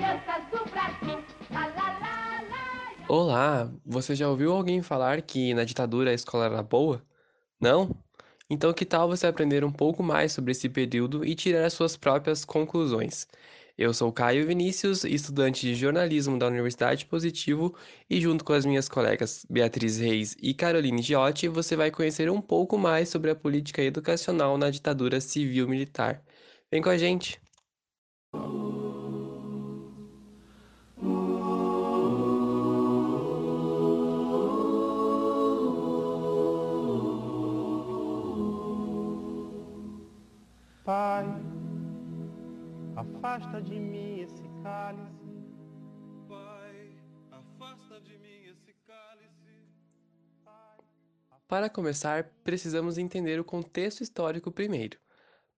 crianças do Brasil. Lá, lá, lá, lá. Olá, você já ouviu alguém falar que na ditadura a escola era boa? Não? Então que tal você aprender um pouco mais sobre esse período e tirar as suas próprias conclusões? Eu sou Caio Vinícius, estudante de jornalismo da Universidade Positivo, e junto com as minhas colegas Beatriz Reis e Caroline Giotti, você vai conhecer um pouco mais sobre a política educacional na ditadura civil-militar. Vem com a gente! Pai, afasta de mim esse cálice. Pai, afasta de mim esse cálice. Para começar, precisamos entender o contexto histórico primeiro,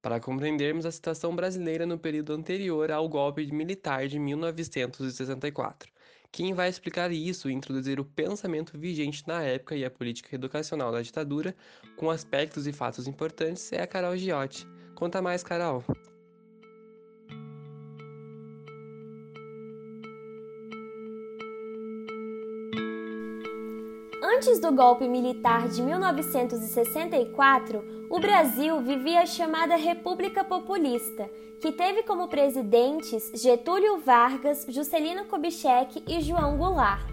para compreendermos a situação brasileira no período anterior ao golpe militar de 1964. Quem vai explicar isso e introduzir o pensamento vigente na época e a política educacional da ditadura, com aspectos e fatos importantes, é a Carol Giotti. Conta mais, Carol. Antes do golpe militar de 1964, o Brasil vivia a chamada República Populista, que teve como presidentes Getúlio Vargas, Juscelino Kubitschek e João Goulart.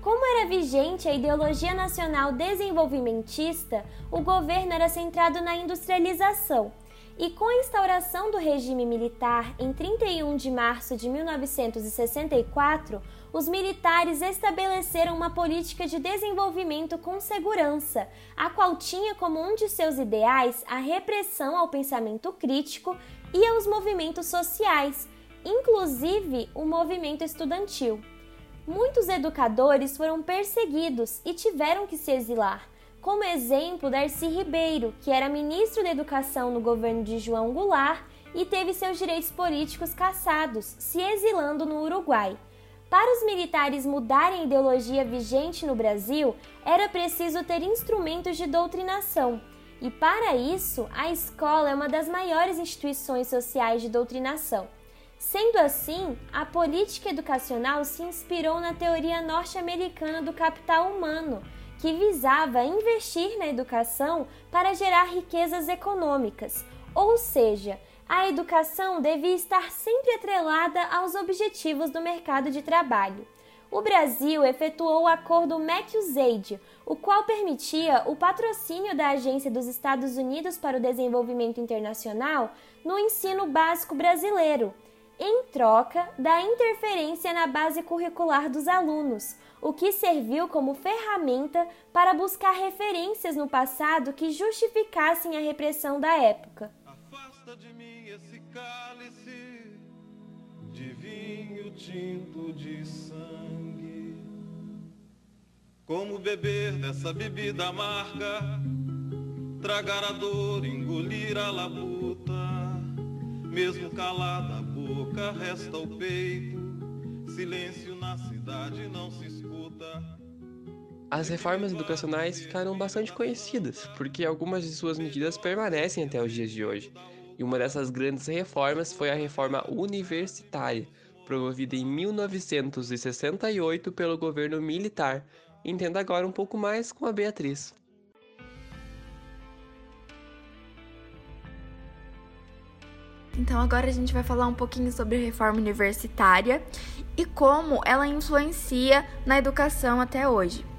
Como era vigente a ideologia nacional desenvolvimentista, o governo era centrado na industrialização e com a instauração do regime militar em 31 de março de 1964, os militares estabeleceram uma política de desenvolvimento com segurança, a qual tinha como um de seus ideais a repressão ao pensamento crítico e aos movimentos sociais, inclusive o movimento estudantil. Muitos educadores foram perseguidos e tiveram que se exilar como exemplo Darcy Ribeiro, que era ministro da Educação no governo de João Goulart e teve seus direitos políticos cassados, se exilando no Uruguai. Para os militares mudarem a ideologia vigente no Brasil, era preciso ter instrumentos de doutrinação. E para isso, a escola é uma das maiores instituições sociais de doutrinação. Sendo assim, a política educacional se inspirou na teoria norte-americana do capital humano, que visava investir na educação para gerar riquezas econômicas, ou seja, a educação devia estar sempre atrelada aos objetivos do mercado de trabalho. O Brasil efetuou o acordo MEC-USAID, o qual permitia o patrocínio da Agência dos Estados Unidos para o Desenvolvimento Internacional no ensino básico brasileiro, em troca da interferência na base curricular dos alunos, o que serviu como ferramenta para buscar referências no passado que justificassem a repressão da época. Afasta de mim esse cálice de vinho tinto de sangue. Como beber dessa bebida amarga, tragar a dor, engolir a labuta, mesmo calada a boca, resta o peito, silêncio na cidade não se. As reformas educacionais ficaram bastante conhecidas, porque algumas de suas medidas permanecem até os dias de hoje. E uma dessas grandes reformas foi a reforma universitária, promovida em 1968 pelo governo militar. Entenda agora um pouco mais com a Beatriz. Então agora a gente vai falar um pouquinho sobre a reforma universitária e como ela influencia na educação até hoje.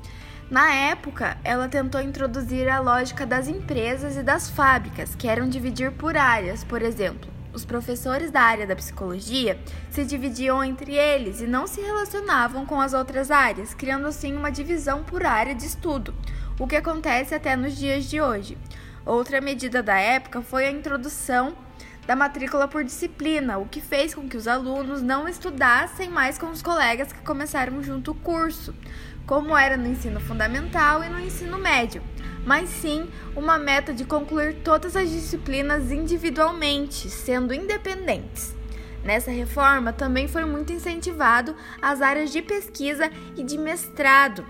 Na época, ela tentou introduzir a lógica das empresas e das fábricas, que eram dividir por áreas, por exemplo. Os professores da área da psicologia se dividiam entre eles e não se relacionavam com as outras áreas, criando assim uma divisão por área de estudo, o que acontece até nos dias de hoje. Outra medida da época foi a introdução da matrícula por disciplina, o que fez com que os alunos não estudassem mais com os colegas que começaram junto o curso, como era no ensino fundamental e no ensino médio, mas sim uma meta de concluir todas as disciplinas individualmente, sendo independentes. Nessa reforma também foi muito incentivado as áreas de pesquisa e de mestrado,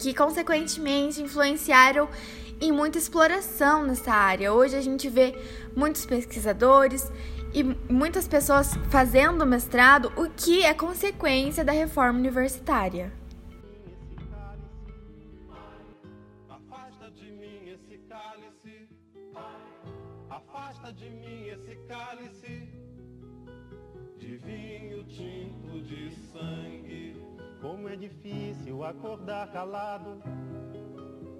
que consequentemente influenciaram em muita exploração nessa área. Hoje a gente vê muitos pesquisadores e muitas pessoas fazendo mestrado, o que é consequência da reforma universitária. Cálice, afasta de mim esse cálice de vinho tinto de sangue. Como é difícil acordar calado,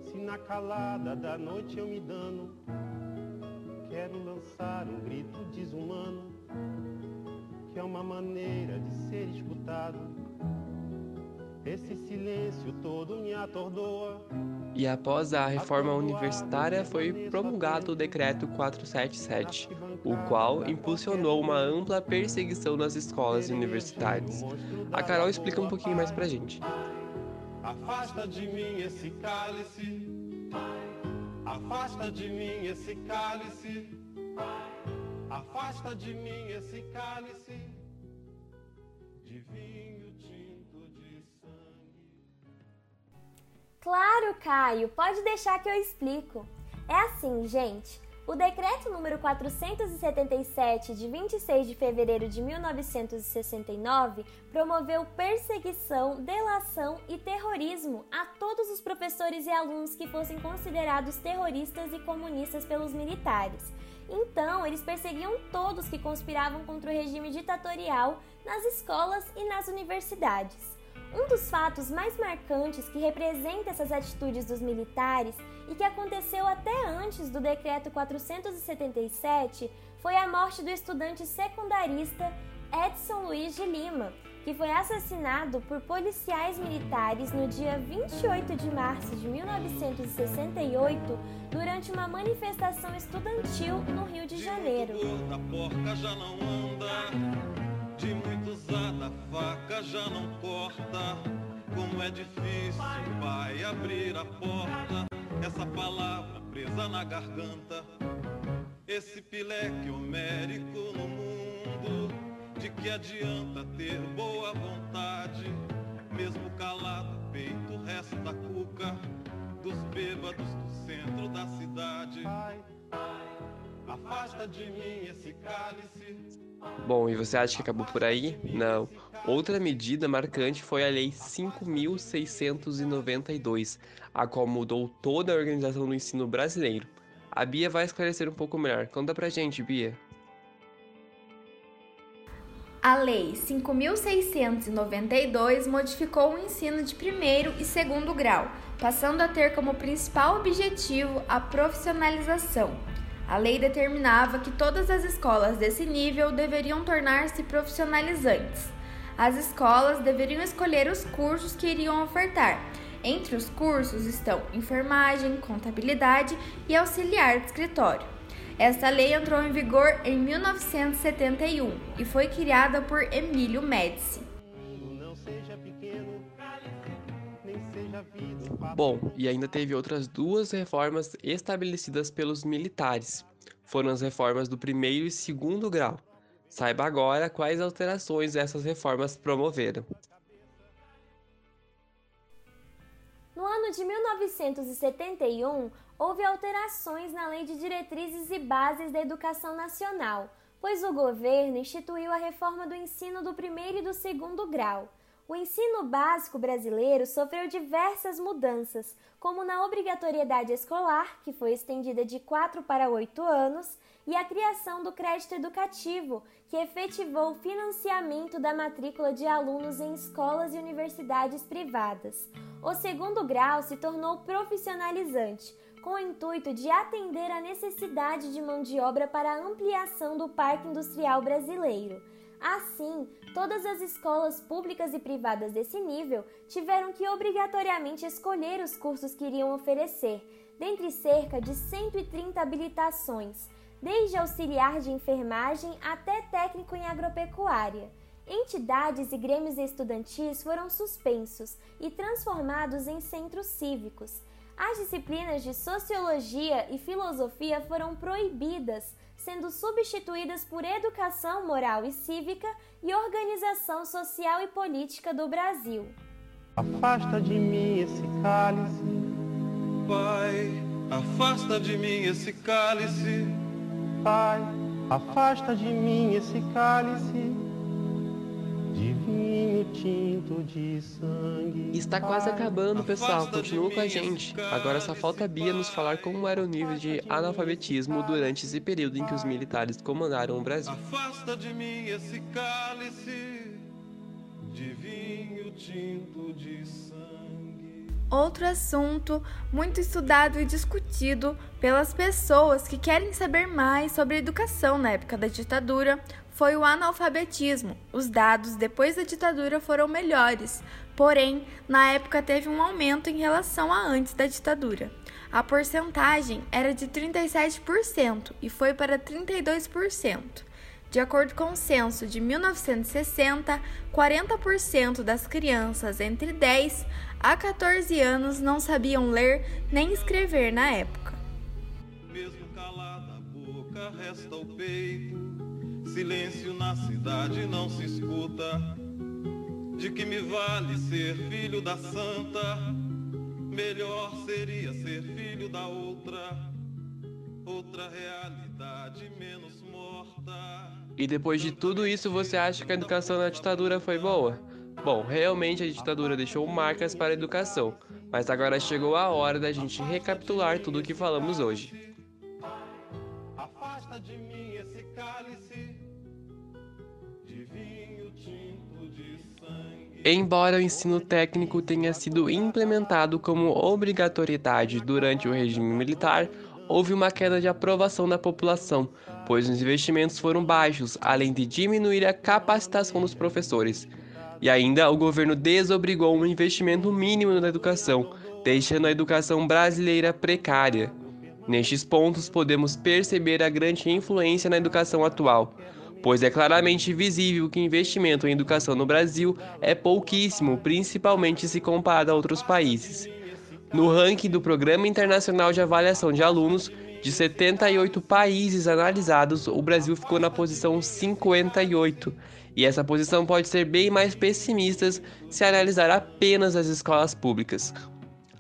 se na calada da noite eu me dano. Quero lançar um grito desumano, que é uma maneira de ser escutado. Esse silêncio todo me atordoa. E após a reforma universitária foi promulgado o Decreto 477, o qual impulsionou uma ampla perseguição nas escolas universitárias. A Carol explica um pouquinho mais pra gente. Afasta de mim esse cálice, afasta de mim esse cálice, afasta de mim esse cálice de vinho Claro, Caio, pode deixar que eu explico. É assim, gente. O decreto número 477 de 26 de fevereiro de 1969 promoveu perseguição, delação e terrorismo a todos os professores e alunos que fossem considerados terroristas e comunistas pelos militares. Então, eles perseguiam todos que conspiravam contra o regime ditatorial nas escolas e nas universidades. Um dos fatos mais marcantes que representa essas atitudes dos militares e que aconteceu até antes do decreto 477 foi a morte do estudante secundarista Edson Luiz de Lima, que foi assassinado por policiais militares no dia 28 de março de 1968 durante uma manifestação estudantil no Rio de Janeiro. De muito usada a faca já não corta. Como é difícil, vai abrir a porta. Essa palavra presa na garganta. Esse pileque homérico no mundo. De que adianta ter boa vontade? Mesmo calado, peito resta da cuca. Dos bêbados do centro da cidade. Afasta de mim esse cálice. Bom, e você acha que acabou por aí? Não. Outra medida marcante foi a Lei 5.692, a qual mudou toda a organização do ensino brasileiro. A Bia vai esclarecer um pouco melhor. Conta pra gente, Bia. A Lei 5.692 modificou o ensino de primeiro e segundo grau, passando a ter como principal objetivo a profissionalização. A lei determinava que todas as escolas desse nível deveriam tornar-se profissionalizantes. As escolas deveriam escolher os cursos que iriam ofertar. Entre os cursos estão enfermagem, contabilidade e auxiliar de escritório. Esta lei entrou em vigor em 1971 e foi criada por Emílio Médici. Bom, e ainda teve outras duas reformas estabelecidas pelos militares. Foram as reformas do primeiro e segundo grau. Saiba agora quais alterações essas reformas promoveram. No ano de 1971, houve alterações na Lei de Diretrizes e Bases da Educação Nacional, pois o governo instituiu a reforma do ensino do primeiro e do segundo grau. O ensino básico brasileiro sofreu diversas mudanças, como na obrigatoriedade escolar, que foi estendida de 4 para 8 anos, e a criação do crédito educativo, que efetivou o financiamento da matrícula de alunos em escolas e universidades privadas. O segundo grau se tornou profissionalizante, com o intuito de atender à necessidade de mão de obra para a ampliação do parque industrial brasileiro. Assim, todas as escolas públicas e privadas desse nível tiveram que obrigatoriamente escolher os cursos que iriam oferecer, dentre cerca de 130 habilitações, desde auxiliar de enfermagem até técnico em agropecuária. Entidades e grêmios estudantis foram suspensos e transformados em centros cívicos. As disciplinas de sociologia e filosofia foram proibidas, sendo substituídas por educação moral e cívica e organização social e política do Brasil. Afasta de mim esse cálice, Pai, afasta de mim esse cálice. Pai, Afasta de mim esse cálice tinto de sangue. Está quase acabando, pessoal. Continua com a gente. Agora só falta a Bia nos falar como era o nível de analfabetismo durante esse período em que os militares comandaram o Brasil. Afasta de mim esse cálice de vinho tinto de sangue. Outro assunto muito estudado e discutido pelas pessoas que querem saber mais sobre a educação na época da ditadura foi o analfabetismo. Os dados depois da ditadura foram melhores, porém, na época teve um aumento em relação a antes da ditadura. A porcentagem era de 37% e foi para 32%. De acordo com o censo de 1960, 40% das crianças entre 10 a 14 anos não sabiam ler nem escrever na época. Mesmo calada a boca, resta o peito. Silêncio na cidade não se escuta. De que me vale ser filho da santa? Melhor seria ser filho da outra. Outra realidade menos morta. E depois de tudo isso, você acha que a educação na ditadura foi boa? Bom, realmente a ditadura deixou marcas para a educação, mas agora chegou a hora da gente recapitular tudo o que falamos hoje. Afasta de mim esse cálice de vinho tinto de sangue. Embora o ensino técnico tenha sido implementado como obrigatoriedade durante o regime militar, houve uma queda de aprovação da população, pois os investimentos foram baixos, além de diminuir a capacitação dos professores. E ainda o governo desobrigou um investimento mínimo na educação, deixando a educação brasileira precária. Nestes pontos, podemos perceber a grande influência na educação atual, pois é claramente visível que investimento em educação no Brasil é pouquíssimo, principalmente se comparado a outros países. No ranking do Programa Internacional de Avaliação de Alunos, de 78 países analisados, o Brasil ficou na posição 58. E essa posição pode ser bem mais pessimista se analisar apenas as escolas públicas.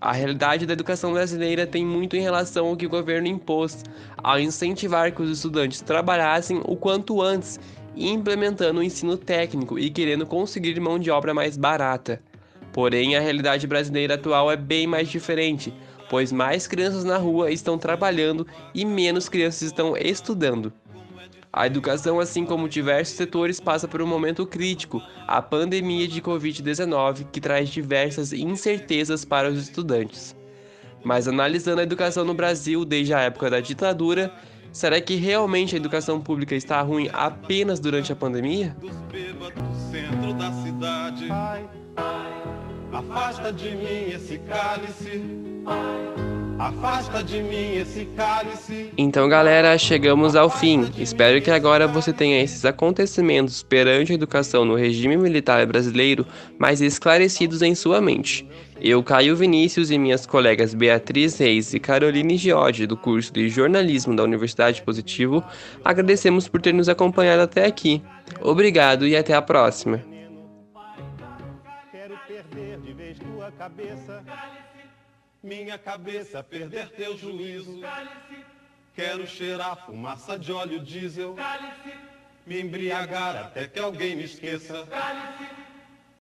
A realidade da educação brasileira tem muito em relação ao que o governo impôs, ao incentivar que os estudantes trabalhassem o quanto antes, implementando o ensino técnico e querendo conseguir mão de obra mais barata. Porém, a realidade brasileira atual é bem mais diferente, pois mais crianças na rua estão trabalhando e menos crianças estão estudando. A educação, assim como diversos setores, passa por um momento crítico, a pandemia de Covid-19, que traz diversas incertezas para os estudantes. Mas analisando a educação no Brasil desde a época da ditadura, será que realmente a educação pública está ruim apenas durante a pandemia? Dos bêbados do centro da cidade. Pai, afasta de mim esse cálice. Afasta de mim esse cálice. Então, galera, chegamos ao fim. Espero que agora você tenha esses acontecimentos perante a educação no regime militar brasileiro mais esclarecidos em sua mente. Eu, Caio Vinícius e minhas colegas Beatriz Reis e Caroline Giodi, do curso de jornalismo da Universidade Positivo, agradecemos por ter nos acompanhado até aqui. Obrigado e até a próxima. Cabeça. Minha cabeça perder teu juízo. Quero cheirar fumaça de óleo diesel. Me embriagar até que alguém me esqueça.